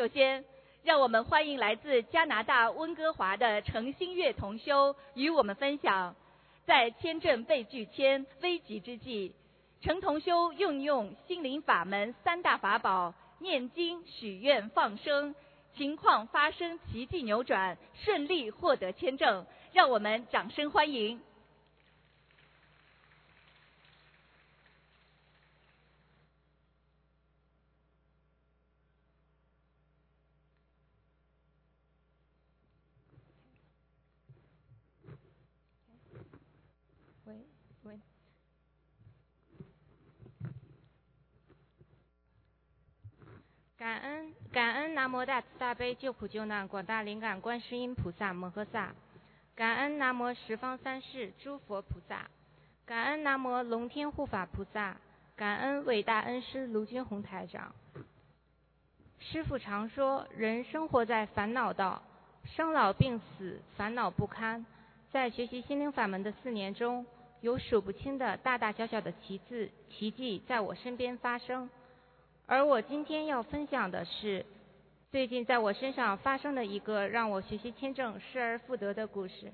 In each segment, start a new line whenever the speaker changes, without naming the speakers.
首先，让我们欢迎来自加拿大温哥华的程新月同修与我们分享，在签证被拒签危急之际，程同修运用心灵法门三大法宝念经、许愿、放生，情况发生奇迹扭转，顺利获得签证。让我们掌声欢迎。
感恩感恩南无大慈大悲救苦救难广大灵感观世音菩萨摩诃萨，感恩南无十方三世诸佛菩萨，感恩南无龙天护法菩萨，感恩伟大恩师卢军宏台长。师父常说，人生活在烦恼道，生老病死，烦恼不堪。在学习心灵法门的四年中，有数不清的大大小小的奇字奇迹在我身边发生。而我今天要分享的是，最近在我身上发生的一个让我学习签证失而复得的故事。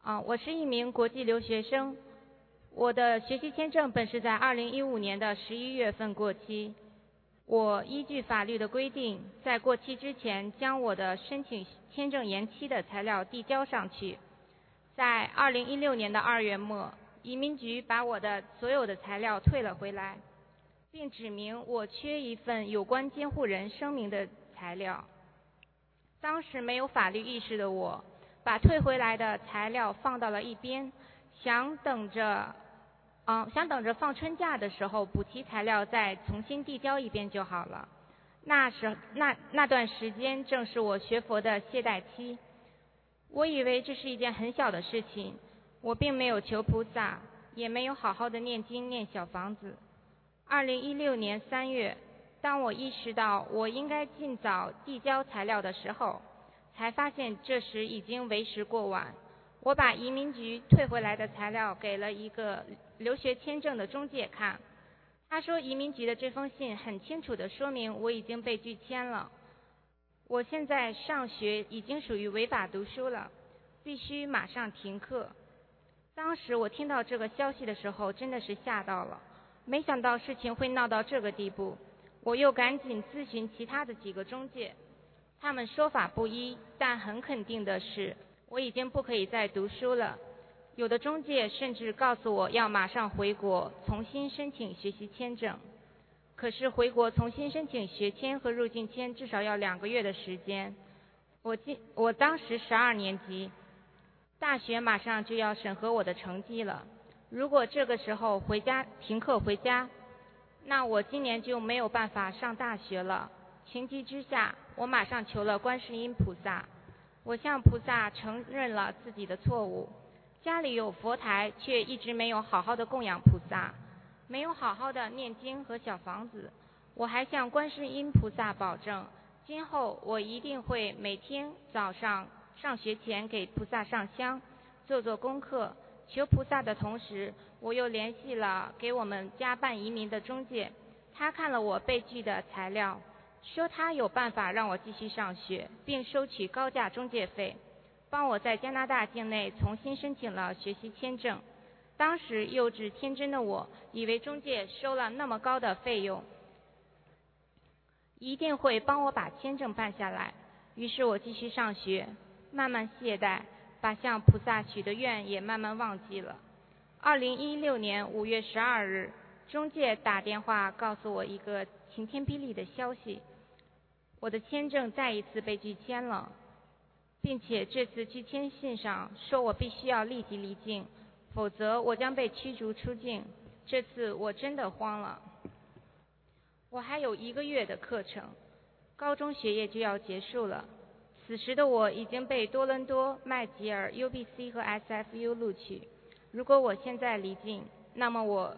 啊，我是一名国际留学生，我的学习签证本是在二零一五年的十一月份过期。我依据法律的规定，在过期之前将我的申请签证延期的材料递交上去。在二零一六年的二月末，移民局把我的所有的材料退了回来，并指明我缺一份有关监护人声明的材料。当时没有法律意识的我，把退回来的材料放到了一边，想等着，嗯，想等着放春假的时候补齐材料再重新递交一遍就好了。那时那那段时间正是我学佛的懈怠期。我以为这是一件很小的事情，我并没有求菩萨，也没有好好的念经念小房子。二零一六年三月，当我意识到我应该尽早递交材料的时候，才发现这时已经为时过晚。我把移民局退回来的材料给了一个留学签证的中介看，他说移民局的这封信很清楚的说明我已经被拒签了。我现在上学已经属于违法读书了，必须马上停课。当时我听到这个消息的时候，真的是吓到了，没想到事情会闹到这个地步。我又赶紧咨询其他的几个中介，他们说法不一，但很肯定的是，我已经不可以再读书了。有的中介甚至告诉我要马上回国，重新申请学习签证。可是回国重新申请学签和入境签至少要两个月的时间。我今我当时十二年级，大学马上就要审核我的成绩了。如果这个时候回家停课回家，那我今年就没有办法上大学了。情急之下，我马上求了观世音菩萨，我向菩萨承认了自己的错误。家里有佛台，却一直没有好好的供养菩萨。没有好好的念经和小房子，我还向观世音菩萨保证，今后我一定会每天早上上学前给菩萨上香，做做功课，求菩萨的同时，我又联系了给我们家办移民的中介，他看了我被拒的材料，说他有办法让我继续上学，并收取高价中介费，帮我在加拿大境内重新申请了学习签证。当时幼稚天真的我，以为中介收了那么高的费用，一定会帮我把签证办下来。于是我继续上学，慢慢懈怠，把向菩萨许的愿也慢慢忘记了。二零一六年五月十二日，中介打电话告诉我一个晴天霹雳的消息：我的签证再一次被拒签了，并且这次拒签信上说我必须要立即离境。否则我将被驱逐出境。这次我真的慌了。我还有一个月的课程，高中学业就要结束了。此时的我已经被多伦多、麦吉尔、UBC 和 SFU 录取。如果我现在离境，那么我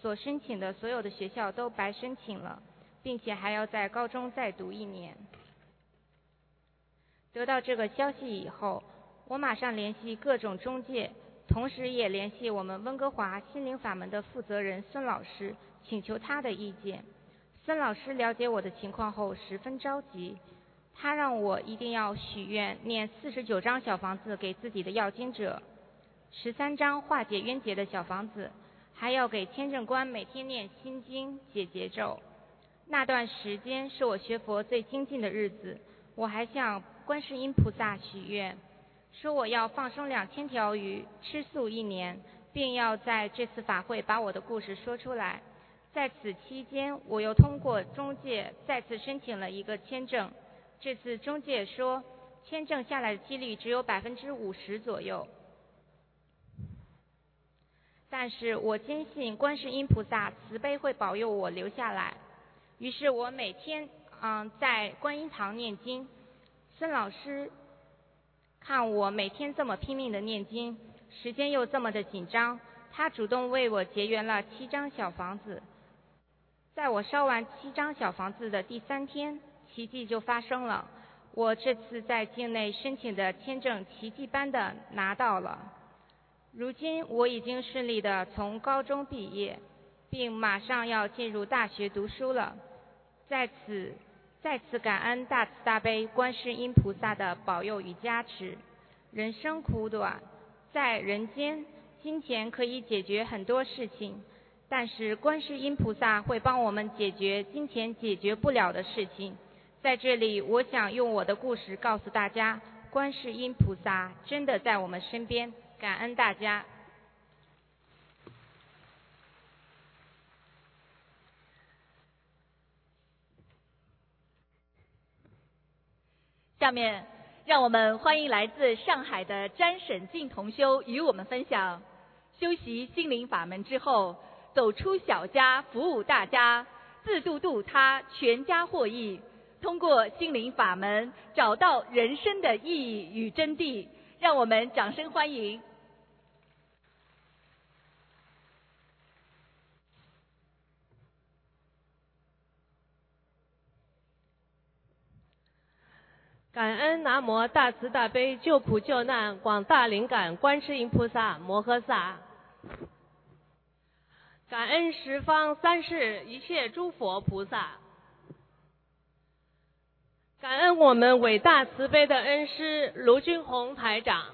所申请的所有的学校都白申请了，并且还要在高中再读一年。得到这个消息以后，我马上联系各种中介。同时也联系我们温哥华心灵法门的负责人孙老师，请求他的意见。孙老师了解我的情况后十分着急，他让我一定要许愿念四十九张小房子给自己的要经者，十三张化解冤结的小房子，还要给签证官每天念心经解结咒。那段时间是我学佛最精进的日子，我还向观世音菩萨许愿，说我要放生两千条鱼，吃素一年，并要在这次法会把我的故事说出来。在此期间，我又通过中介再次申请了一个签证。这次中介说，签证下来的几率只有百分之五十左右。但是我坚信观世音菩萨慈悲会保佑我留下来。于是我每天嗯在观音堂念经。孙老师看我每天这么拼命的念经，时间又这么的紧张，他主动为我结缘了七张小房子。在我烧完七张小房子的第三天，奇迹就发生了。我这次在境内申请的签证，奇迹般的拿到了。如今我已经顺利的从高中毕业，并马上要进入大学读书了。在此，再次感恩大慈大悲观世音菩萨的保佑与加持。人生苦短，在人间，金钱可以解决很多事情。但是观世音菩萨会帮我们解决金钱解决不了的事情。在这里，我想用我的故事告诉大家，观世音菩萨真的在我们身边。感恩大家。
下面，让我们欢迎来自上海的詹沈静同修与我们分享修习心灵法门之后。走出小家，服务大家，自度度他，全家获益。通过心灵法门，找到人生的意义与真谛。让我们掌声欢迎！
感恩南无大慈大悲救苦救难广大灵感观世音菩萨摩诃萨。感恩十方三世一切诸佛菩萨，感恩我们伟大慈悲的恩师卢军宏台长。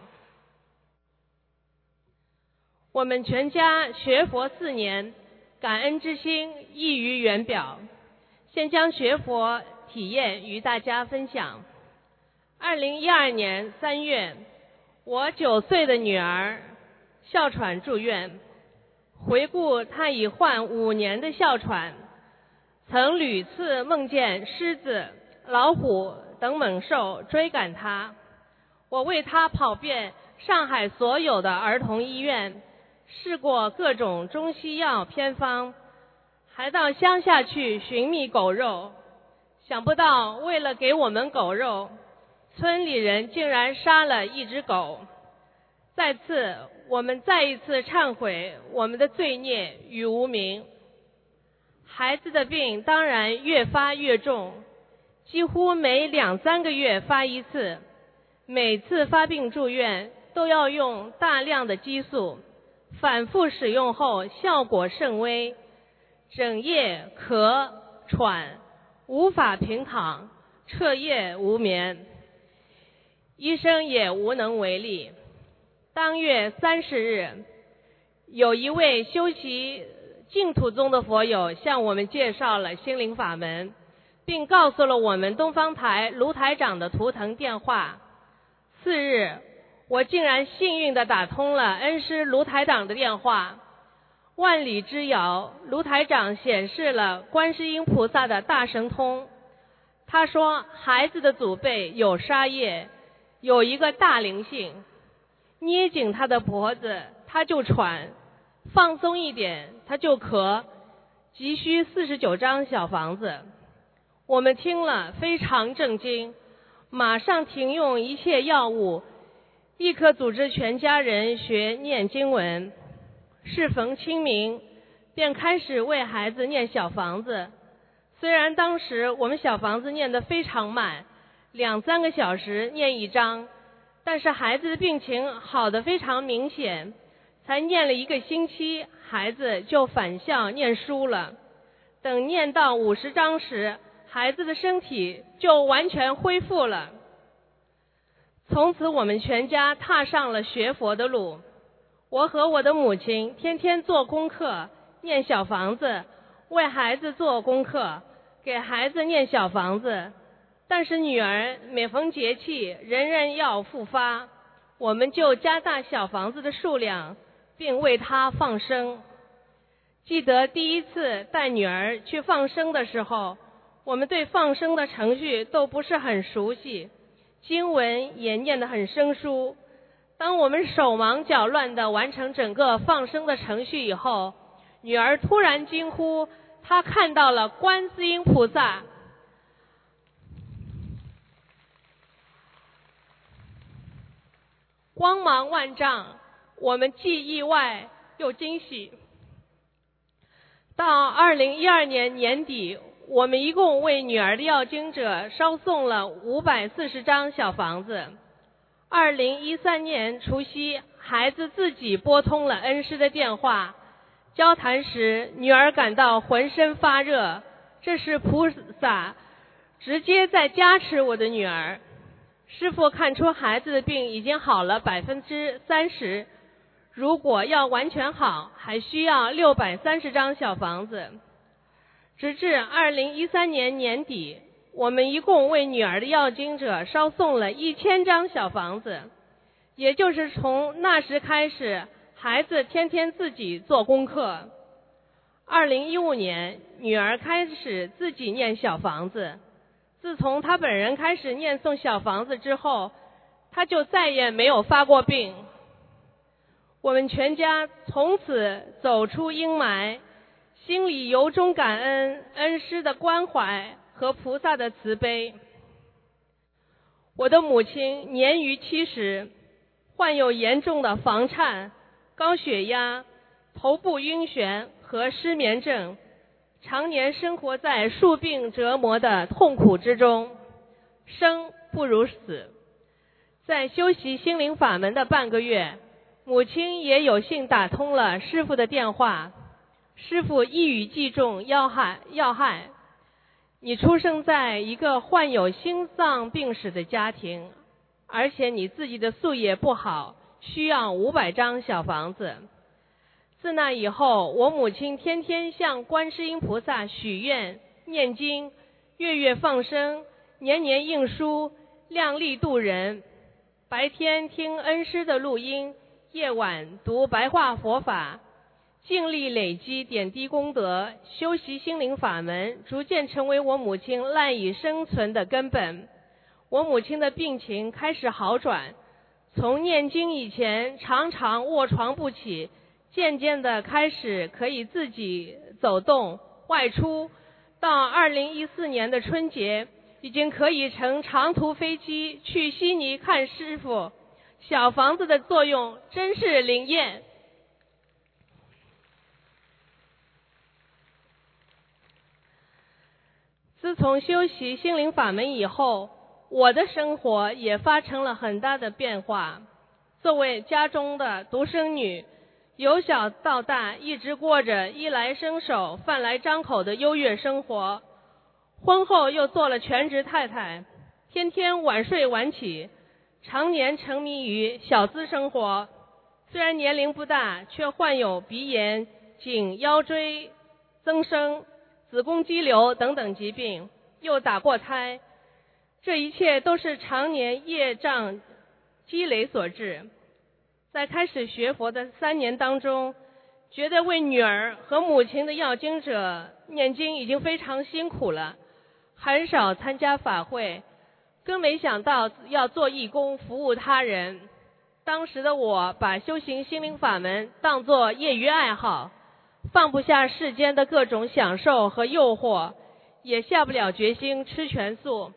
我们全家学佛四年，感恩之心溢于言表。先将学佛体验与大家分享。二零一二年三月，我九岁的女儿哮喘住院。回顾她已患五年的哮喘，曾屡次梦见狮子、老虎等猛兽追赶他。我为他跑遍上海所有的儿童医院，试过各种中西药偏方，还到乡下去寻觅狗肉。想不到，为了给我们狗肉，村里人竟然杀了一只狗。再次。我们再一次忏悔我们的罪孽与无名。孩子的病当然越发越重，几乎每两三个月发一次，每次发病住院都要用大量的激素，反复使用后效果甚微，整夜咳喘，无法平躺，彻夜无眠，医生也无能为力。当月三十日，有一位修习净土宗的佛友向我们介绍了心灵法门，并告诉了我们东方台卢台长的图腾电话。次日，我竟然幸运地打通了恩师卢台长的电话。万里之遥，卢台长显示了观世音菩萨的大神通。他说，孩子的祖辈有杀业，有一个大灵性。捏紧他的脖子，他就喘；放松一点，他就咳。急需四十九张小房子。我们听了非常震惊，马上停用一切药物，立刻组织全家人学念经文。适逢清明，便开始为孩子念小房子。虽然当时我们小房子念得非常慢，两三个小时念一张。但是孩子的病情好的非常明显，才念了一个星期，孩子就返校念书了。等念到五十章时，孩子的身体就完全恢复了。从此，我们全家踏上了学佛的路。我和我的母亲天天做功课，念小房子，为孩子做功课，给孩子念小房子。但是女儿每逢节气，仍然要复发，我们就加大小房子的数量，并为她放生。记得第一次带女儿去放生的时候，我们对放生的程序都不是很熟悉，经文也念得很生疏。当我们手忙脚乱地完成整个放生的程序以后，女儿突然惊呼：“她看到了观世音菩萨，光芒万丈。”我们既意外又惊喜。到二零一二年年底，我们一共为女儿的要经者烧送了五百四十张小房子。二零一三年除夕，孩子自己拨通了恩师的电话，交谈时，女儿感到浑身发热，这是菩萨直接在加持我的女儿。师傅看出孩子的病已经好了百分之三十，如果要完全好，还需要六百三十张小房子。直至二零一三年年底。我们一共为女儿的要经者烧送了一千张小房子，也就是从那时开始，孩子天天自己做功课。二零一五年，女儿开始自己念小房子。自从她本人开始念诵小房子之后，她就再也没有发过病。我们全家从此走出阴霾，心里由衷感恩恩师的关怀。和菩萨的慈悲。我的母亲年逾七十，患有严重的房颤、高血压、头部晕眩和失眠症，常年生活在数病折磨的痛苦之中，生不如死。在修习心灵法门的半个月，母亲也有幸打通了师傅的电话，师傅一语击中要害要害。你出生在一个患有心脏病史的家庭，而且你自己的宿业不好，需要五百张小房子。自那以后，我母亲天天向观世音菩萨许愿、念经，月月放生，年年印书，量力度人。白天听恩师的录音，夜晚读白话佛法。尽力累积点滴功德，修习心灵法门，逐渐成为我母亲赖以生存的根本。我母亲的病情开始好转，从念经以前常常卧床不起，渐渐的开始可以自己走动外出。到二零一四年的春节，已经可以乘长途飞机去悉尼看师傅。小房子的作用真是灵验。自从修习心灵法门以后，我的生活也发生了很大的变化。作为家中的独生女，由小到大一直过着衣来伸手、饭来张口的优越生活。婚后又做了全职太太，天天晚睡晚起，常年沉迷于小资生活。虽然年龄不大，却患有鼻炎、颈腰椎增生。子宫肌瘤等等疾病，又打过胎，这一切都是常年业障积累所致。在开始学佛的三年当中，觉得为女儿和母亲的要经者念经已经非常辛苦了，很少参加法会，更没想到要做义工服务他人。当时的我把修行心灵法门当作业余爱好。放不下世间的各种享受和诱惑，也下不了决心吃全素。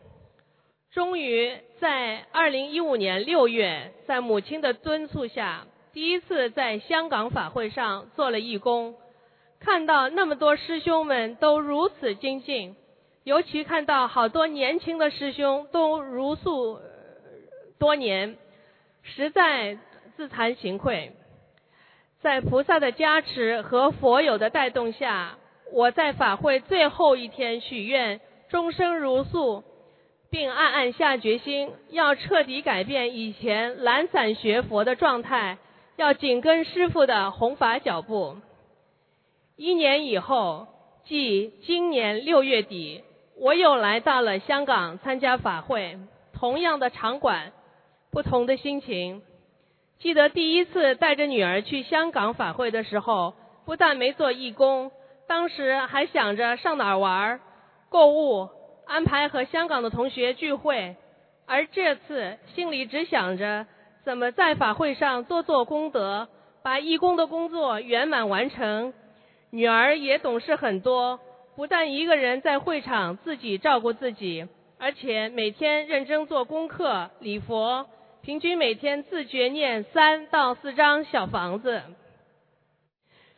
终于在二零一五年六月，在母亲的敦促下，第一次在香港法会上做了义工。看到那么多师兄们都如此精进，尤其看到好多年轻的师兄都如素多年，实在自惭形愧。在菩萨的加持和佛友的带动下，我在法会最后一天许愿，终生如素，并暗暗下决心，要彻底改变以前懒散学佛的状态，要紧跟师父的弘法脚步。一年以后，即今年六月底，我又来到了香港参加法会，同样的场馆，不同的心情。记得第一次带着女儿去香港法会的时候，不但没做义工，当时还想着上哪儿玩、购物、安排和香港的同学聚会，而这次心里只想着怎么在法会上多做功德，把义工的工作圆满完成。女儿也懂事很多，不但一个人在会场自己照顾自己，而且每天认真做功课、礼佛。平均每天自觉念三到四张小房子。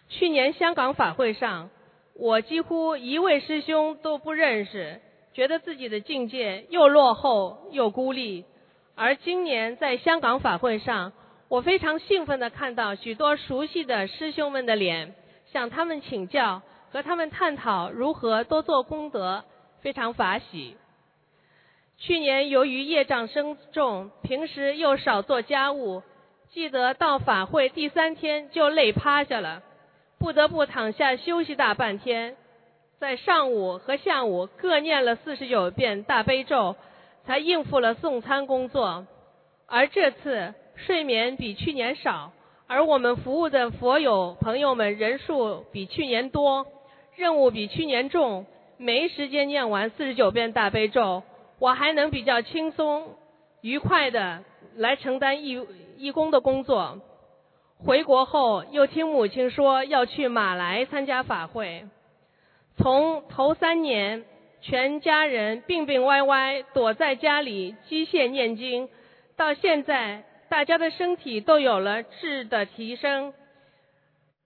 去年香港法会上，我几乎一位师兄都不认识，觉得自己的境界又落后又孤立。而今年在香港法会上，我非常兴奋地看到许多熟悉的师兄们的脸，向他们请教，和他们探讨如何多做功德，非常法喜。去年由于业障深重，平时又少做家务，记得到法会第三天就累趴下了，不得不躺下休息大半天。在上午和下午各念了四十九遍大悲咒，才应付了送餐工作。而这次睡眠比去年少，而我们服务的佛友朋友们人数比去年多，任务比去年重，没时间念完四十九遍大悲咒。我还能比较轻松、愉快的来承担义义工的工作。回国后又听母亲说要去马来参加法会，从头三年全家人病病歪歪躲在家里机械念经，到现在大家的身体都有了质的提升，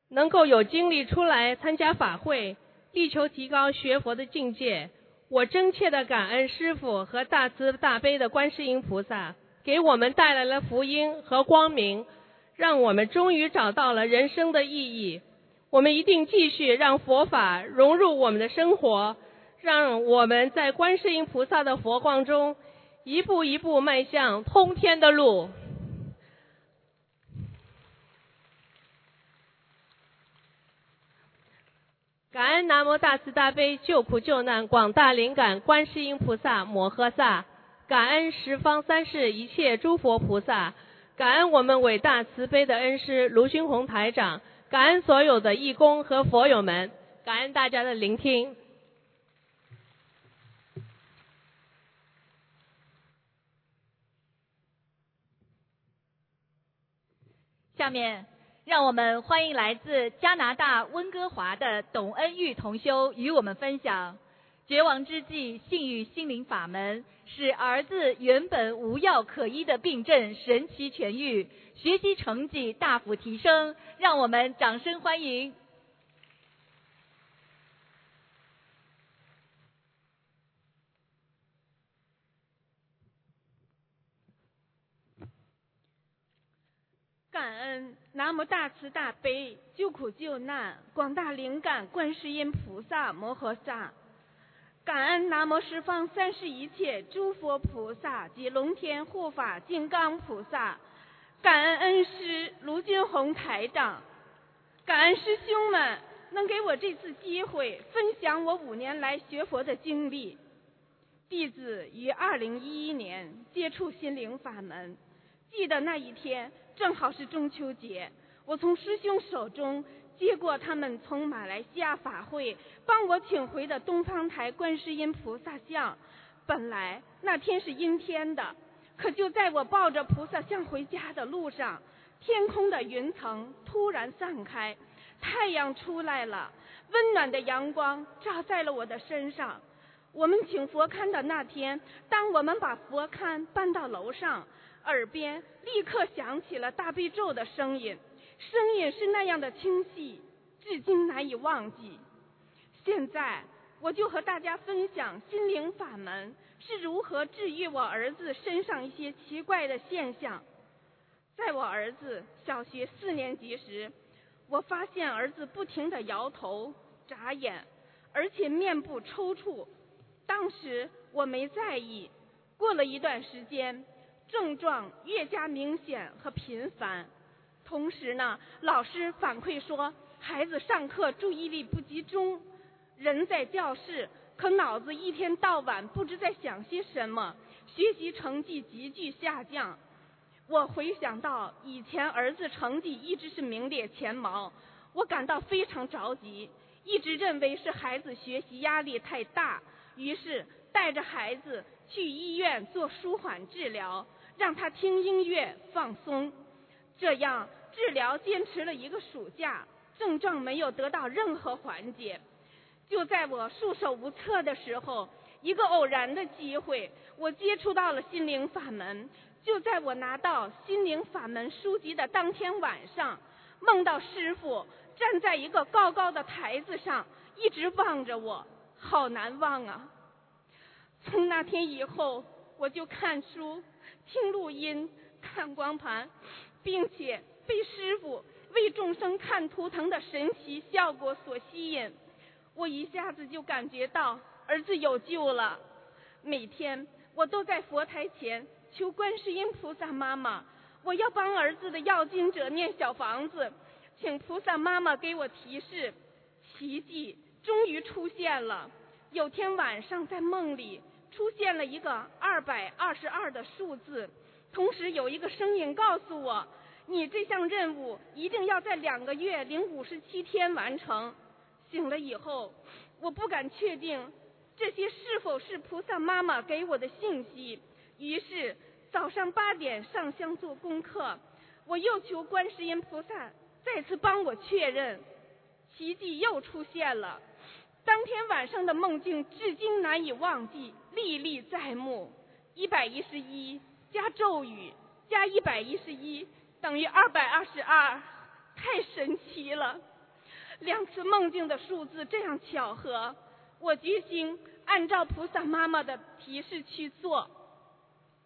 能够有精力出来参加法会，力求提高学佛的境界。我真切的感恩师父和大慈大悲的观世音菩萨，给我们带来了福音和光明，让我们终于找到了人生的意义。我们一定继续让佛法融入我们的生活，让我们在观世音菩萨的佛光中，一步一步迈向通天的路。感恩南无大慈大悲救苦救难广大灵感观世音菩萨摩诃萨，感恩十方三世一切诸佛菩萨，感恩我们伟大慈悲的恩师卢军红台长，感恩所有的义工和佛友们，感恩大家的聆听。
下面。让我们欢迎来自加拿大温哥华的董恩玉同修与我们分享：绝望之际，幸遇心灵法门，使儿子原本无药可医的病症神奇痊愈，学习成绩大幅提升。让我们掌声欢迎！
感恩南无大慈大悲救苦救难广大灵感观世音菩萨摩诃萨，感恩南无十方三世一切诸佛菩萨及龙天护法金刚菩萨，感恩恩师卢军宏台长，感恩师兄们能给我这次机会分享我五年来学佛的经历。弟子于二零一一年接触心灵法门，记得那一天。正好是中秋节，我从师兄手中接过他们从马来西亚法会帮我请回的东方台观世音菩萨像。本来那天是阴天的，可就在我抱着菩萨像回家的路上，天空的云层突然散开，太阳出来了，温暖的阳光照在了我的身上。我们请佛龛的那天，当我们把佛龛搬到楼上。耳边立刻响起了大悲咒的声音，声音是那样的清晰，至今难以忘记。现在我就和大家分享心灵法门是如何治愈我儿子身上一些奇怪的现象。在我儿子小学四年级时，我发现儿子不停地摇头、眨眼、而且面部抽搐。当时我没在意，过了一段时间，症状越加明显和频繁。同时呢，老师反馈说，孩子上课注意力不集中，人在教室，可脑子一天到晚不知在想些什么，学习成绩急剧下降。我回想到以前儿子成绩一直是名列前茅，我感到非常着急，一直认为是孩子学习压力太大，于是带着孩子去医院做舒缓治疗，让他听音乐放松。这样治疗坚持了一个暑假，症状没有得到任何缓解。就在我束手无策的时候，一个偶然的机会，我接触到了心灵法门。就在我拿到心灵法门书籍的当天晚上，梦到师傅站在一个高高的台子上，一直望着我，好难忘啊！从那天以后，我就看书、听录音、看光盘，并且被师傅为众生看图腾的神奇效果所吸引，我一下子就感觉到儿子有救了。每天我都在佛台前。求观世音菩萨妈妈，我要帮儿子的要经者念小房子，请菩萨妈妈给我提示。奇迹终于出现了。有天晚上在梦里出现了一个二百二十二的数字，同时有一个声音告诉我，你这项任务一定要在两个月零五十七天完成。醒了以后，我不敢确定这些是否是菩萨妈妈给我的信息。于是早上八点上香做功课，我又求观世音菩萨再次帮我确认，奇迹又出现了。当天晚上的梦境至今难以忘记，历历在目。一百一十一加咒语加一百一十一等于二百二十二，太神奇了！两次梦境的数字这样巧合，我决心按照菩萨妈妈的提示去做。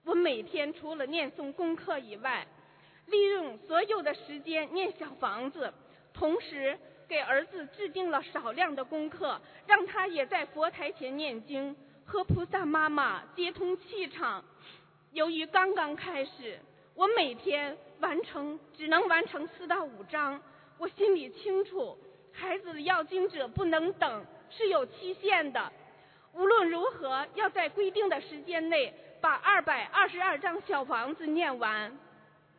我每天除了念诵功课以外，利用所有的时间念小房子，同时给儿子制定了少量的功课，让他也在佛台前念经，和菩萨妈妈接通气场。由于刚刚开始，我每天完成只能完成四到五章，我心里清楚，孩子的要经者不能等，是有期限的。无论如何，要在规定的时间内。把二百二十二张小房子念完，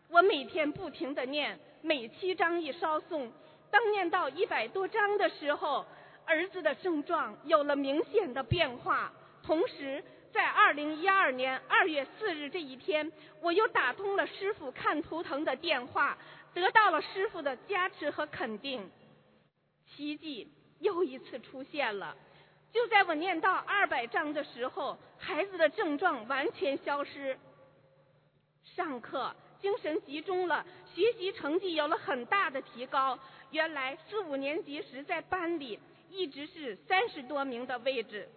我每天不停的念，每七章一稍送。当念到一百多章的时候，儿子的症状有了明显的变化。同时，在二零一二年二月四日这一天，我又打通了师傅看图腾的电话，得到了师傅的加持和肯定，奇迹又一次出现了。就在我念到二百章的时候，孩子的症状完全消失，上课精神集中了，学习成绩有了很大的提高。原来四五年级时在班里一直是三十多名的位置，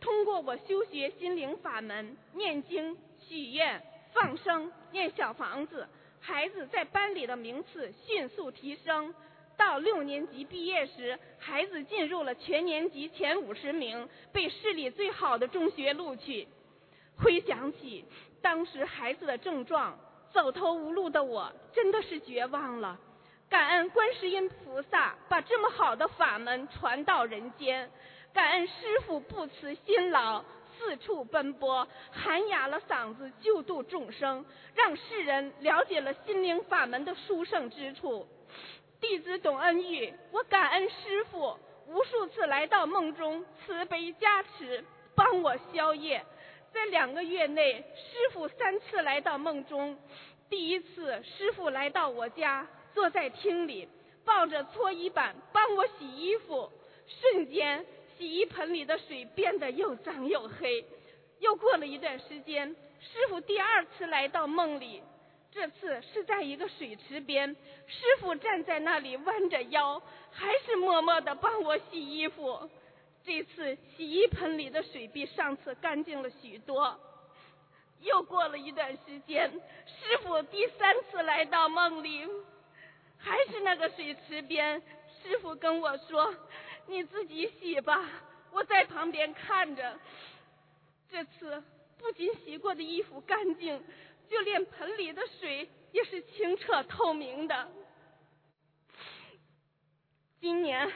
通过我修学心灵法门、念经、许愿、放生、念小房子，孩子在班里的名次迅速提升。到六年级毕业时，孩子进入了全年级前五十名，被市里最好的中学录取。回想起当时孩子的症状，走投无路的我真的是绝望了。感恩观世音菩萨把这么好的法门传到人间，感恩师傅不辞辛劳，四处奔波，喊哑了嗓子救度众生，让世人了解了心灵法门的殊胜之处。弟子董恩玉，我感恩师傅无数次来到梦中，慈悲加持，帮我消业。在两个月内，师傅三次来到梦中。第一次，师傅来到我家，坐在厅里，抱着搓衣板帮我洗衣服。瞬间，洗衣盆里的水变得又脏又黑。又过了一段时间，师傅第二次来到梦里。这次是在一个水池边，师傅站在那里弯着腰，还是默默地帮我洗衣服。这次洗衣盆里的水比上次干净了许多。又过了一段时间，师傅第三次来到梦里，还是那个水池边。师傅跟我说：“你自己洗吧，我在旁边看着。这次不仅洗过的衣服干净，就连盆里的水也是清澈透明的。今年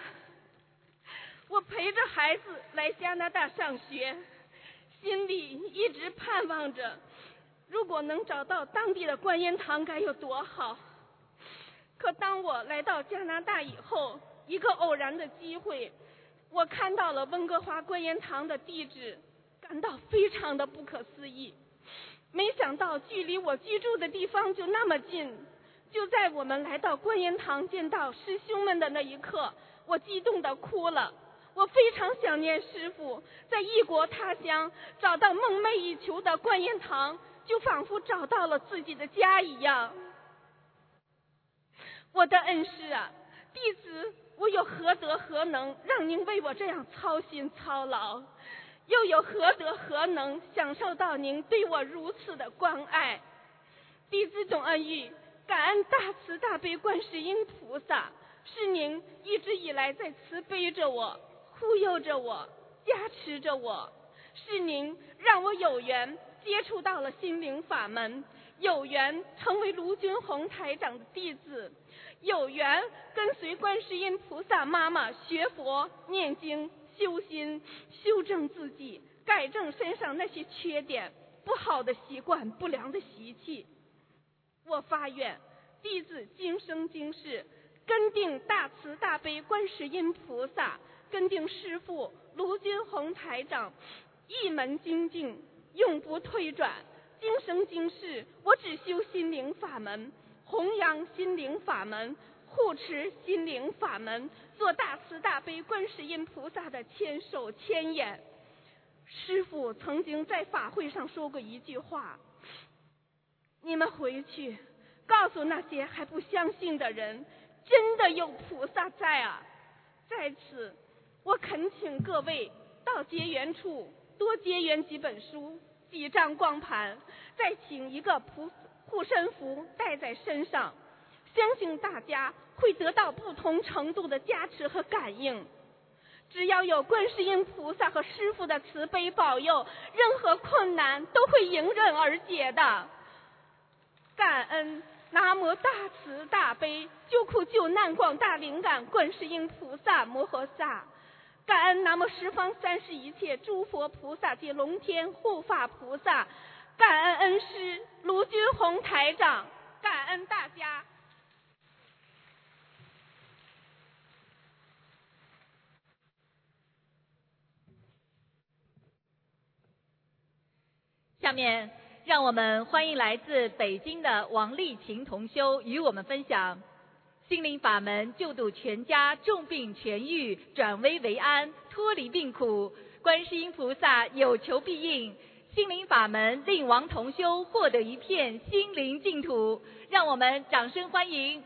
我陪着孩子来加拿大上学，心里一直盼望着，如果能找到当地的观音堂该有多好。可当我来到加拿大以后，一个偶然的机会，我看到了温哥华观音堂的地址，感到非常的不可思议。没想到距离我居住的地方就那么近。就在我们来到观音堂见到师兄们的那一刻，我激动的哭了。我非常想念师傅，在异国他乡找到梦寐以求的观音堂，就仿佛找到了自己的家一样。我的恩师啊，弟子我有何德何能，让您为我这样操心操劳？又有何德何能，享受到您对我如此的关爱？弟子总恩义，感恩大慈大悲观世音菩萨，是您一直以来在慈悲着我，护佑着我，加持着我，是您让我有缘接触到了心灵法门，有缘成为卢军宏台长的弟子。有缘跟随观世音菩萨妈妈学佛、念经、修心、修正自己，改正身上那些缺点、不好的习惯、不良的习气。我发愿，弟子今生今世跟定大慈大悲观世音菩萨，跟定师父卢金红台长，一门精进，永不退转。今生今世，我只修心灵法门。弘扬心灵法门，护持心灵法门，做大慈大悲观世音菩萨的千手千眼。师父曾经在法会上说过一句话：“你们回去告诉那些还不相信的人，真的有菩萨在啊！”在此，我恳请各位到结缘处多结缘几本书、几张光盘，再请一个菩。护身符带在身上，相信大家会得到不同程度的加持和感应。只要有观世音菩萨和师父的慈悲保佑，任何困难都会迎刃而解的。感恩南无大慈大悲救苦救难广大灵感观世音菩萨摩诃萨，感恩南无十方三世一切诸佛菩萨及龙天护法菩萨。感恩恩师卢军宏台长，感恩大家。
下面，让我们欢迎来自北京的王丽琴同修与我们分享：心灵法门救度全家重病痊愈，转危为安，脱离病苦。观世音菩萨有求必应。心灵法门令王同修获得一片心灵净土，让我们掌声欢迎。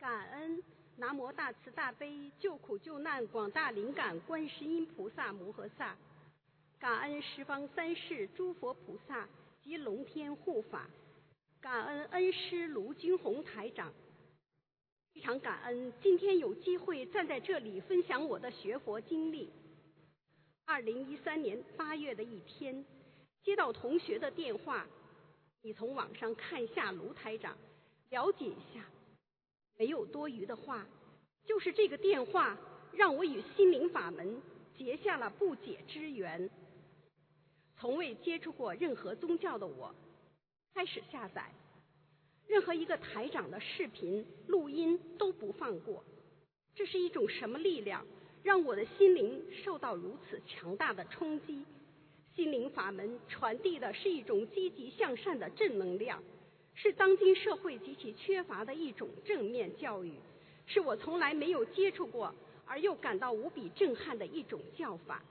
感恩南无大慈大悲救苦救难广大灵感观世音菩萨摩诃萨，感恩十方三世诸佛菩萨及龙天护法。感恩恩师卢军宏台长，非常感恩今天有机会站在这里分享我的学佛经历。二零一三年八月的一天，接到同学的电话，你从网上看一下卢台长，了解一下，没有多余的话，就是这个电话让我与心灵法门结下了不解之缘。从未接触过任何宗教的我。开始下载，任何一个台长的视频录音都不放过。这是一种什么力量，让我的心灵受到如此强大的冲击？心灵法门传递的是一种积极向善的正能量，是当今社会极其缺乏的一种正面教育，是我从来没有接触过而又感到无比震撼的一种教法，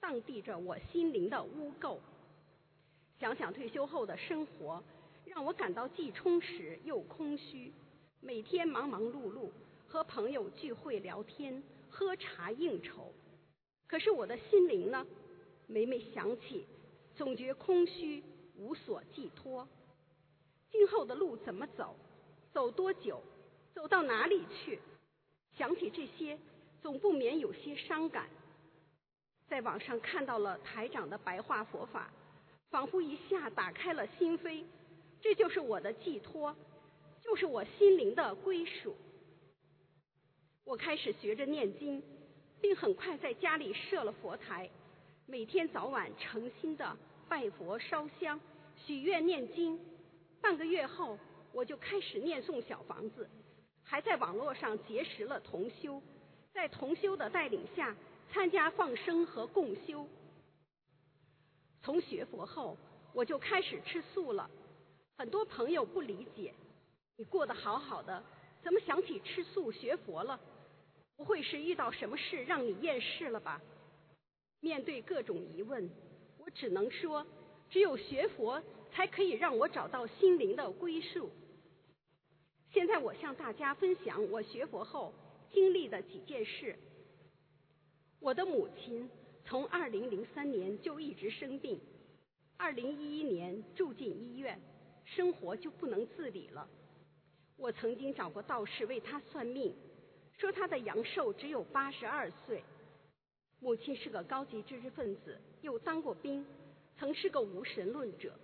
荡涤着我心灵的污垢。想想退休后的生活，让我感到既充实又空虚。每天忙忙碌碌，和朋友聚会聊天、喝茶应酬，可是我的心灵呢？每每想起，总觉空虚无所寄托。今后的路怎么走？走多久？走到哪里去？想起这些，总不免有些伤感。在网上看到了台长的白话佛法，仿佛一下打开了心扉。这就是我的寄托，就是我心灵的归属。我开始学着念经，并很快在家里设了佛台，每天早晚诚心的拜佛烧香、许愿念经。半个月后，我就开始念诵小房子，还在网络上结识了同修，在同修的带领下参加放生和共修。从学佛后，我就开始吃素了。很多朋友不理解，你过得好好的，怎么想起吃素学佛了？不会是遇到什么事让你厌世了吧？面对各种疑问，我只能说，只有学佛才可以让我找到心灵的归宿。现在我向大家分享我学佛后经历的几件事。我的母亲从2003年就一直生病，2011年住进医院，生活就不能自理了。我曾经找过道士为他算命。说他的阳寿只有八十二岁。母亲是个高级知识分子，又当过兵，曾是个无神论者。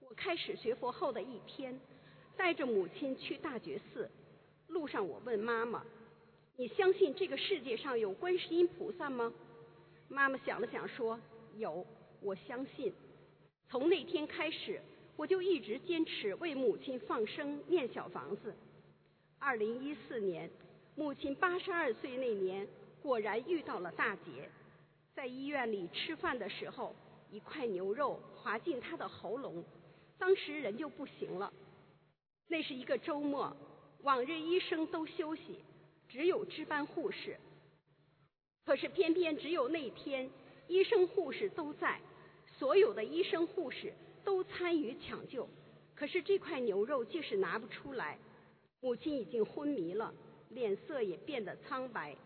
我开始学佛后的一天，带着母亲去大觉寺，路上我问妈妈：“你相信这个世界上有观世音菩萨吗？”妈妈想了想说：“有，我相信。”从那天开始，我就一直坚持为母亲放生念小房子。二零一四年。母亲八十二岁那年，果然遇到了大劫。在医院里吃饭的时候，一块牛肉滑进她的喉咙，当时人就不行了。那是一个周末，往日医生都休息，只有值班护士。可是偏偏只有那天，医生护士都在，所有的医生护士都参与抢救。可是这块牛肉就是拿不出来，母亲已经昏迷了。脸色也变得苍白，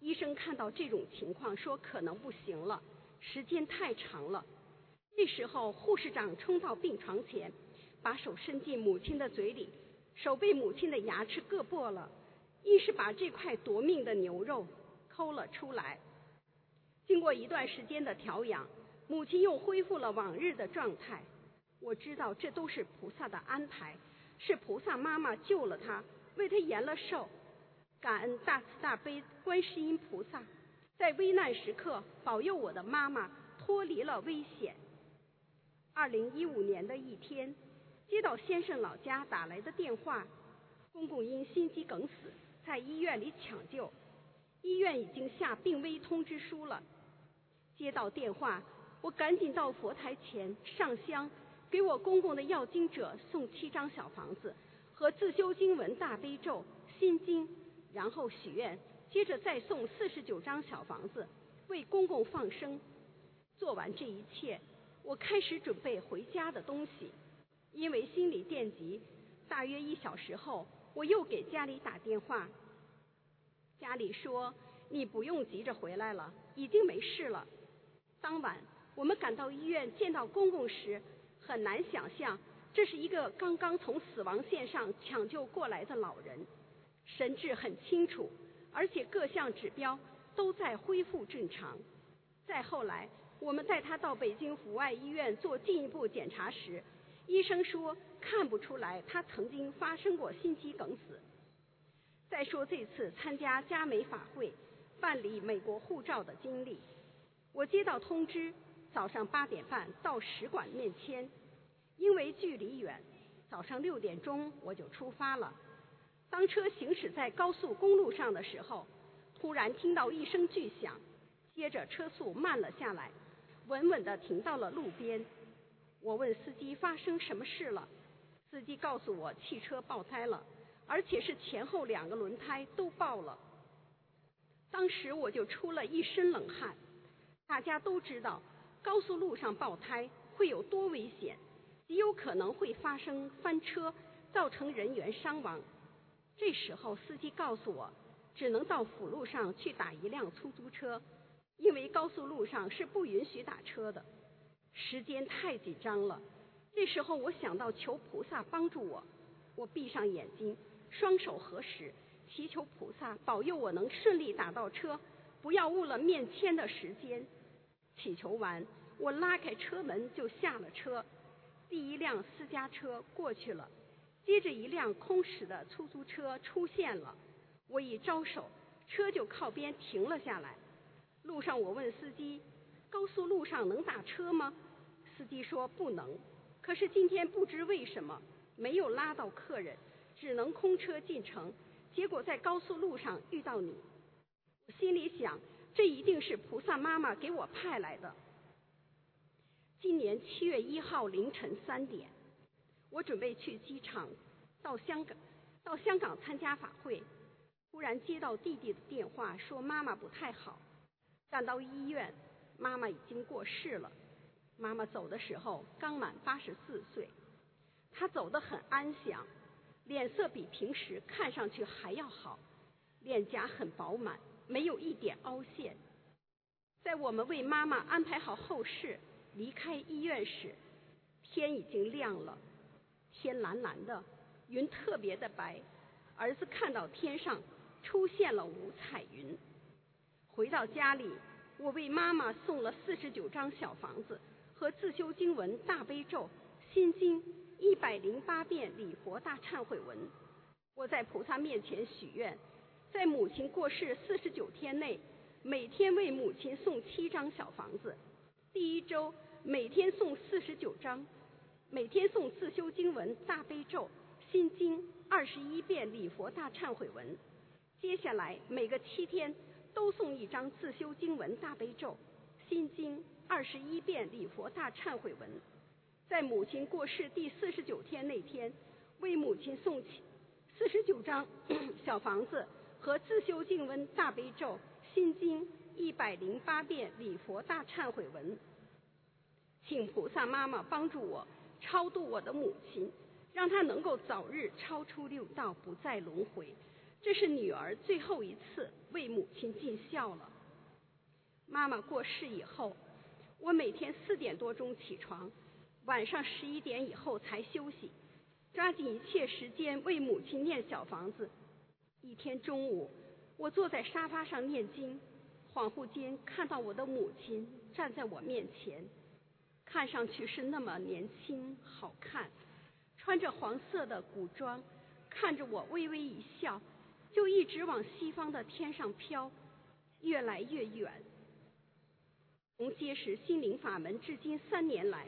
医生看到这种情况，说可能不行了，时间太长了。这时候，护士长冲到病床前，把手伸进母亲的嘴里，手被母亲的牙齿割破了，硬是把这块夺命的牛肉抠了出来。经过一段时间的调养，母亲又恢复了往日的状态。我知道这都是菩萨的安排，是菩萨妈妈救了她，为她延了寿。感恩大慈大悲观世音菩萨，在危难时刻保佑我的妈妈脱离了危险。二零一五年的一天，接到先生老家打来的电话，公公因心肌梗死，在医院里抢救，医院已经下病危通知书了。接到电话，我赶紧到佛台前上香，给我公公的要经者送七张小房子和自修经文大悲咒心经。然后许愿，接着再送四十九张小房子为公公放生。做完这一切，我开始准备回家的东西，因为心里惦记。大约一小时后，我又给家里打电话，家里说你不用急着回来了，已经没事了。当晚我们赶到医院见到公公时，很难想象这是一个刚刚从死亡线上抢救过来的老人。神志很清楚，而且各项指标都在恢复正常。再后来，我们带他到北京阜外医院做进一步检查时，医生说看不出来他曾经发生过心肌梗死。再说这次参加加美法会办理美国护照的经历，我接到通知，早上八点半到使馆面签，因为距离远，早上六点钟我就出发了。当车行驶在高速公路上的时候，突然听到一声巨响，接着车速慢了下来，稳稳地停到了路边。我问司机发生什么事了，司机告诉我汽车爆胎了，而且是前后两个轮胎都爆了。当时我就出了一身冷汗。大家都知道高速路上爆胎会有多危险，极有可能会发生翻车，造成人员伤亡。这时候，司机告诉我，只能到辅路上去打一辆出租车，因为高速路上是不允许打车的。时间太紧张了，这时候我想到求菩萨帮助我，我闭上眼睛，双手合十，祈求菩萨保佑我能顺利打到车，不要误了面签的时间。祈求完，我拉开车门就下了车。第一辆私家车过去了，接着一辆空驶的出租车出现了。我一招手，车就靠边停了下来。路上我问司机：“高速路上能打车吗？”司机说：“不能。”可是今天不知为什么没有拉到客人，只能空车进城。结果在高速路上遇到你，我心里想，这一定是菩萨妈妈给我派来的。今年七月一号凌晨三点，我准备去机场到香港，到香港参加法会，忽然接到弟弟的电话，说妈妈不太好。赶到医院，妈妈已经过世了。妈妈走的时候刚满八十四岁，她走得很安详，脸色比平时看上去还要好，脸颊很饱满，没有一点凹陷。在我们为妈妈安排好后事，离开医院时，天已经亮了，天蓝蓝的，云特别的白。儿子看到天上出现了五彩云。回到家里，我为妈妈送了四十九张小房子。和自修经文大悲咒、心经一百零八遍礼佛大忏悔文。我在菩萨面前许愿，在母亲过世四十九天内，每天为母亲送七张小房子。第一周每天送四十九张，每天送自修经文大悲咒、心经二十一遍礼佛大忏悔文。接下来每个七天都送一张自修经文大悲咒、心经。二十一遍礼佛大忏悔文，在母亲过世第四十九天那天，为母亲送起四十九张 小房子和自修静温大悲咒、心经一百零八遍礼佛大忏悔文，请菩萨妈妈帮助我超度我的母亲，让她能够早日超出六道，不再轮回。这是女儿最后一次为母亲尽孝了。妈妈过世以后。我每天四点多钟起床，晚上十一点以后才休息，抓紧一切时间为母亲念小房子。一天中午，我坐在沙发上念经，恍惚间看到我的母亲站在我面前，看上去是那么年轻好看，穿着黄色的古装，看着我微微一笑，就一直往西方的天上飘，越来越远。从结识心灵法门至今三年来，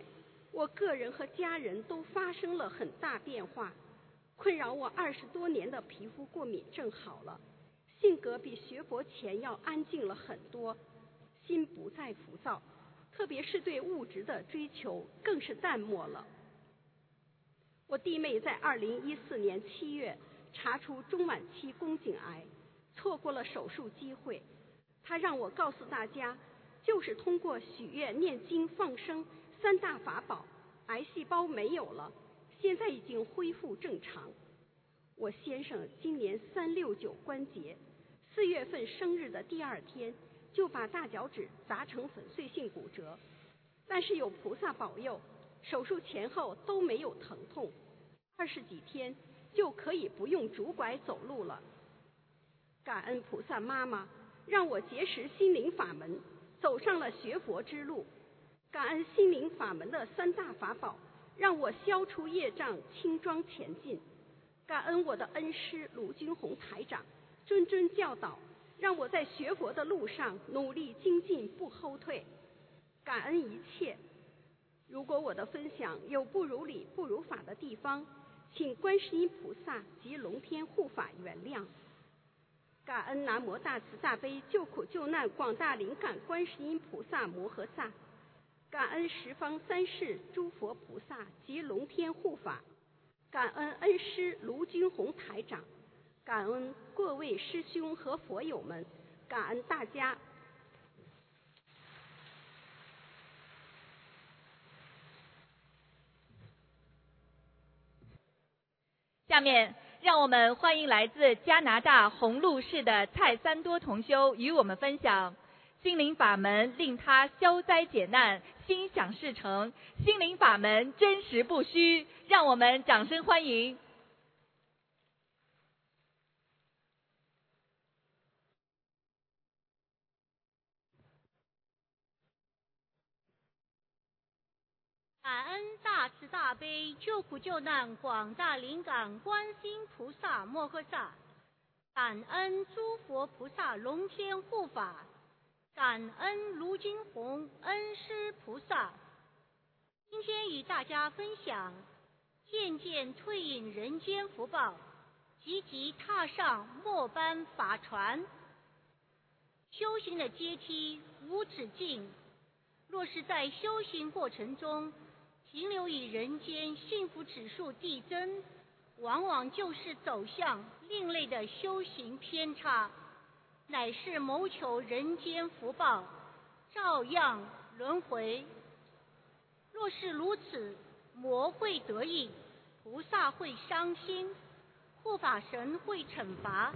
我个人和家人都发生了很大变化。困扰我二十多年的皮肤过敏症好了，性格比学佛前要安静了很多，心不再浮躁，特别是对物质的追求更是淡漠了。我弟妹在二零一四年七月查出中晚期宫颈癌，错过了手术机会。她让我告诉大家。就是通过许愿、念经、放生三大法宝，癌细胞没有了，现在已经恢复正常。我先生今年三六九关节，四月份生日的第二天就把大脚趾砸成粉碎性骨折，但是有菩萨保佑，手术前后都没有疼痛，二十几天就可以不用拄拐走路了。感恩菩萨妈妈，让我结识心灵法门。走上了学佛之路，感恩心灵法门的三大法宝，让我消除业障，轻装前进。感恩我的恩师卢军红台长，谆谆教导，让我在学佛的路上努力精进，不后退。感恩一切。如果我的分享有不如理、不如法的地方，请观世音菩萨及龙天护法原谅。感恩南无大慈大悲救苦救难广大灵感观世音菩萨摩诃萨，感恩十方三世诸佛菩萨及龙天护法，感恩恩师卢军宏台长，感恩各位师兄和佛友们，感恩大家。
下面。让我们欢迎来自加拿大红鹿市的蔡三多同修与我们分享，心灵法门令他消灾解难，心想事成。心灵法门真实不虚，让我们掌声欢迎。
感恩大慈大悲救苦救难广大灵感观世菩萨摩诃萨，感恩诸佛菩萨龙天护法，感恩卢金红恩师菩萨。今天与大家分享：渐渐退隐人间福报，积极踏上末班法船。修行的阶梯无止境，若是在修行过程中，停留于人间幸福指数递增，往往就是走向另类的修行偏差，乃是谋求人间福报，照样轮回。若是如此，魔会得意，菩萨会伤心，护法神会惩罚，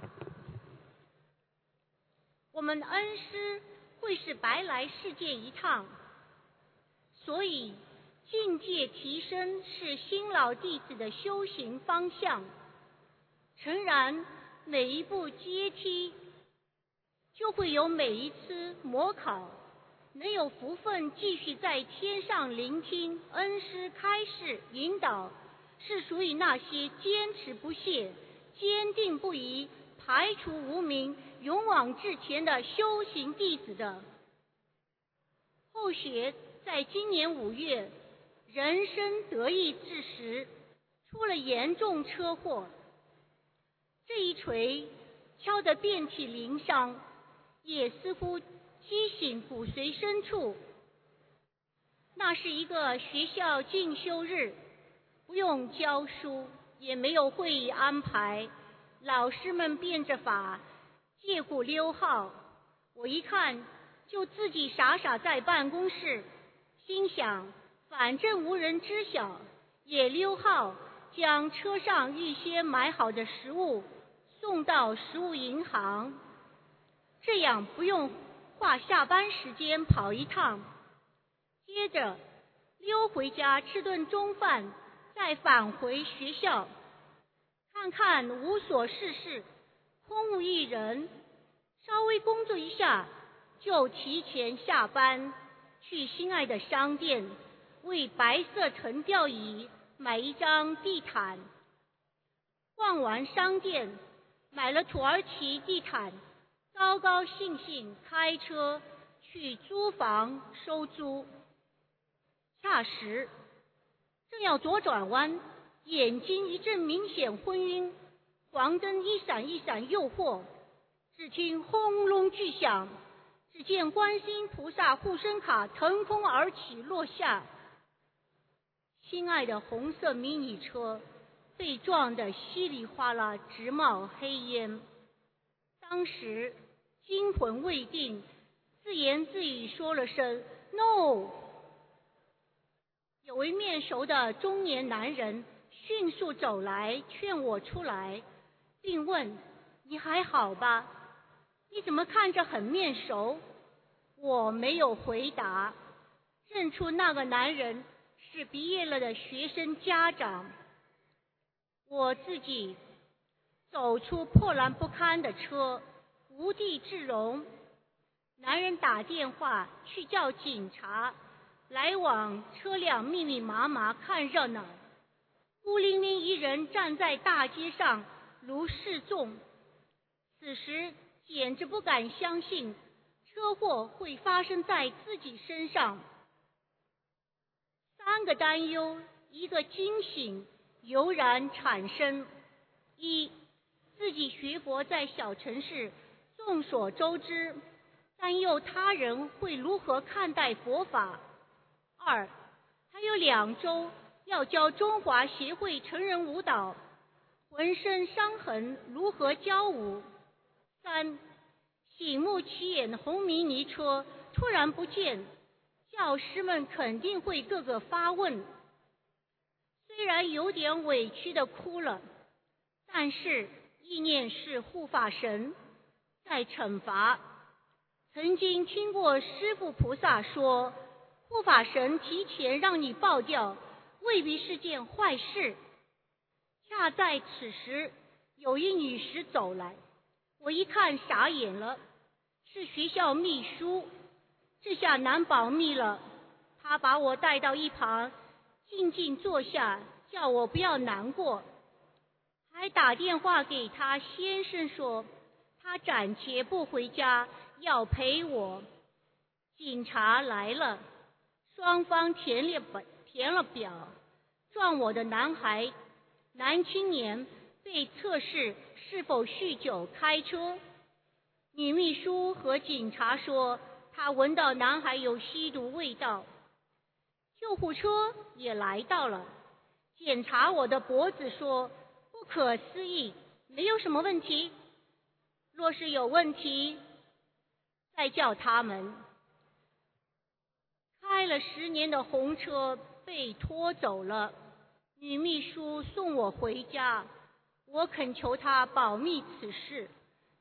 我们恩师会是白来世界一趟，所以。境界提升是新老弟子的修行方向。诚然，每一步阶梯就会有每一次模考。能有福分继续在天上聆听恩师开示引导，是属于那些坚持不懈、坚定不移、排除无名、勇往直前的修行弟子的。后学在今年五月。人生得意之时，出了严重车祸。这一锤敲得遍体鳞伤，也似乎击醒骨髓深处。那是一个学校进修日，不用教书，也没有会议安排，老师们变着法借故溜号。我一看，就自己傻傻在办公室，心想。反正无人知晓，也溜号将车上预先买好的食物送到食物银行，这样不用花下班时间跑一趟。接着溜回家吃顿中饭，再返回学校，看看无所事事，空无一人，稍微工作一下就提前下班，去心爱的商店。为白色沉吊椅买一张地毯，逛完商店，买了土耳其地毯，高高兴兴开车去租房收租。霎时，正要左转弯，眼睛一阵明显昏晕，黄灯一闪一闪诱惑，只听轰隆巨响，只见观音菩萨护身卡腾空而起落下。心爱的红色迷你车被撞得稀里哗啦，直冒黑烟。当时惊魂未定，自言自语说了声 “no”。有位面熟的中年男人迅速走来劝我出来，并问：“你还好吧？你怎么看着很面熟？”我没有回答，认出那个男人。是毕业了的学生家长，我自己走出破烂不堪的车，无地自容。男人打电话去叫警察，来往车辆密密麻麻看热闹，孤零零一人站在大街上如示众。此时简直不敢相信车祸会发生在自己身上。三个担忧，一个惊醒，油然产生：一，自己学佛在小城市，众所周知，担忧他人会如何看待佛法；二，还有两周要教中华协会成人舞蹈，浑身伤痕如何教舞；三，醒目起眼的红迷你车突然不见。教师们肯定会个个发问，虽然有点委屈的哭了，但是意念是护法神。在惩罚，曾经听过师父菩萨说，护法神提前让你爆掉，未必是件坏事。恰在此时，有一女士走来，我一看傻眼了，是学校秘书，这下难保密了。她把我带到一旁，静静坐下，叫我不要难过，还打电话给他先生说，他暂且不回家，要陪我。警察来了，双方填了本，填了表，撞我的男孩。男青年被测试是否酗酒开车，女秘书和警察说她闻到男孩有吸毒味道。救护车也来到了，检查我的脖子说不可思议，没有什么问题。若是有问题，再叫他们。开了十年的红车被拖走了。女秘书送我回家，我恳求她保密此事，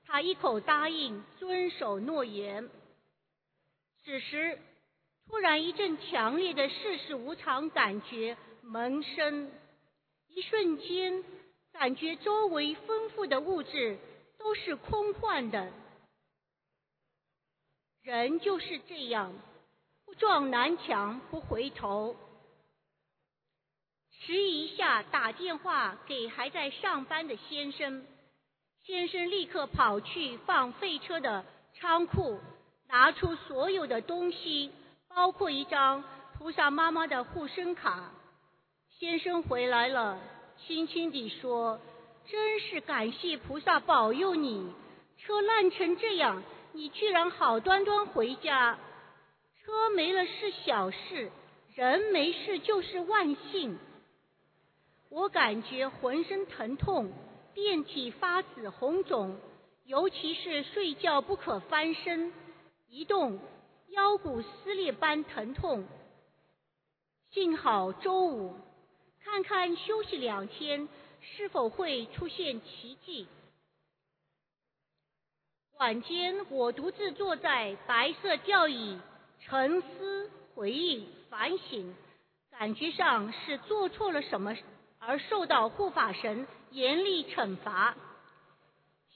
她一口答应遵守诺言。此时，突然一阵强烈的世事无常感觉萌生，一瞬间感觉周围丰富的物质都是空幻的。人就是这样，不撞南墙不回头。迟疑一下，打电话给还在上班的先生。先生立刻跑去放废车的仓库，拿出所有的东西，包括一张菩萨妈妈的护身卡。先生回来了，轻轻地说：“真是感谢菩萨保佑你，车烂成这样，你居然好端端回家。车没了是小事，人没事就是万幸。”我感觉浑身疼痛，遍体发紫红肿，尤其是睡觉不可翻身，一动腰骨撕裂般疼痛。幸好周五，看看休息两天是否会出现奇迹。晚间，我独自坐在白色吊椅，沉思、回忆、反省，感觉上是做错了什么。而受到护法神严厉惩罚。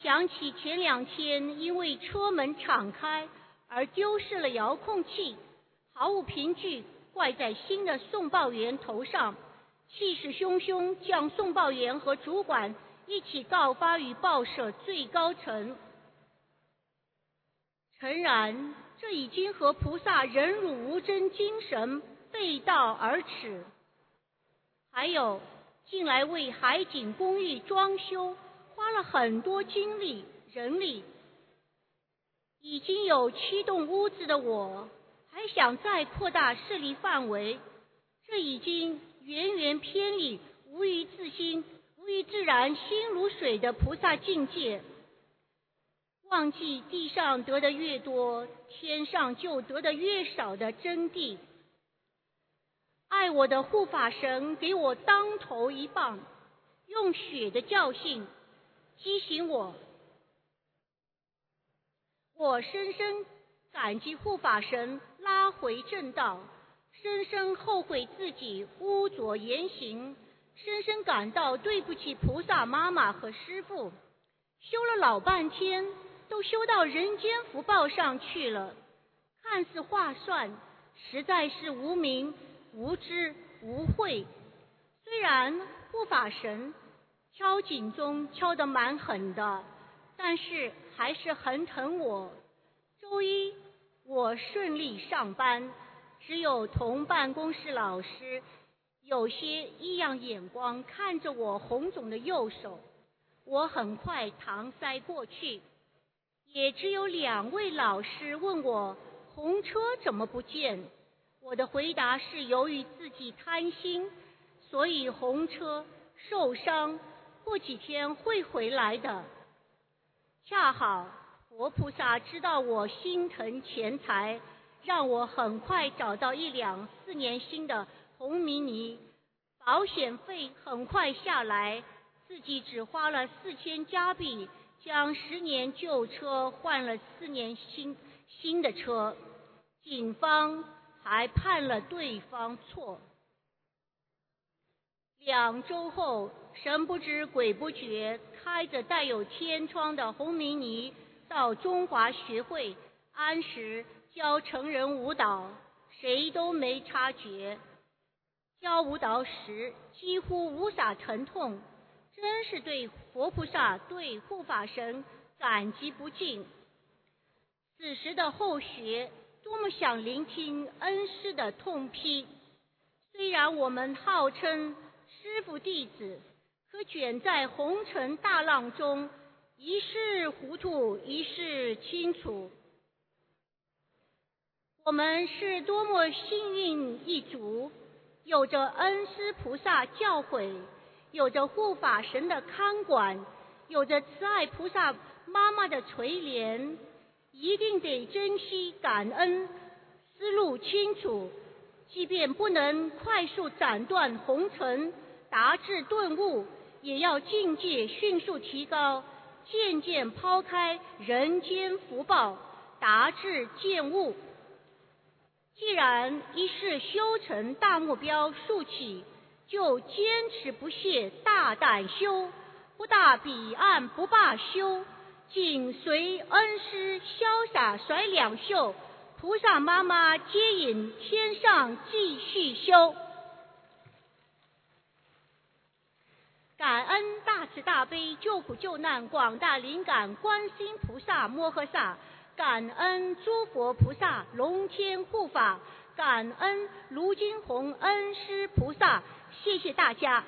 想起前两天因为车门敞开而丢失了遥控器，毫无凭据怪在新的送报员头上，气势汹汹将送报员和主管一起告发于报社最高层。诚然，这已经和菩萨忍辱无争精神背道而驰。还有。近来为海景公寓装修花了很多精力人力，已经有七栋屋子的我，还想再扩大势力范围，这已经远远偏离无于自心、无于自然、心如水的菩萨境界，忘记地上得的越多，天上就得的越少的真谛。爱我的护法神给我当头一棒，用血的教训激醒我。我深深感激护法神拉回正道，深深后悔自己污浊言行，深深感到对不起菩萨妈妈和师父。修了老半天，都修到人间福报上去了，看似划算，实在是无名。无知无慧，虽然护法神敲警钟敲得蛮狠的，但是还是很疼我。周一我顺利上班，只有同办公室老师有些异样眼光看着我红肿的右手，我很快搪塞过去。也只有两位老师问我红车怎么不见。我的回答是由于自己贪心，所以红车受伤，过几天会回来的。恰好佛菩萨知道我心疼钱财，让我很快找到一辆四年新的红迷你，保险费很快下来，自己只花了四千加币，将十年旧车换了四年新新的车，警方还判了对方错。两周后，神不知鬼不觉，开着带有天窗的红迷你到中华学会安时教成人舞蹈，谁都没察觉。教舞蹈时几乎无洒疼痛，真是对佛菩萨、对护法神感激不尽。此时的后学多么想聆听恩师的痛批，虽然我们号称。师傅弟子，可卷在红尘大浪中，一世糊涂，一世清楚。我们是多么幸运一族，有着恩师菩萨教诲，有着护法神的看管，有着慈爱菩萨妈妈的垂怜，一定得珍惜感恩，思路清楚，即便不能快速斩断红尘。达至顿悟，也要境界迅速提高，渐渐抛开人间福报，达至见悟。既然一世修成大目标竖起，就坚持不懈，大胆修，不大彼岸不罢休，紧随恩师潇洒甩两袖，菩萨妈妈接引天上继续修。感恩大慈大悲救苦救难广大灵感观世音菩萨摩诃萨，感恩诸佛菩萨龙天护法，感恩卢金红恩师菩萨，谢谢大家。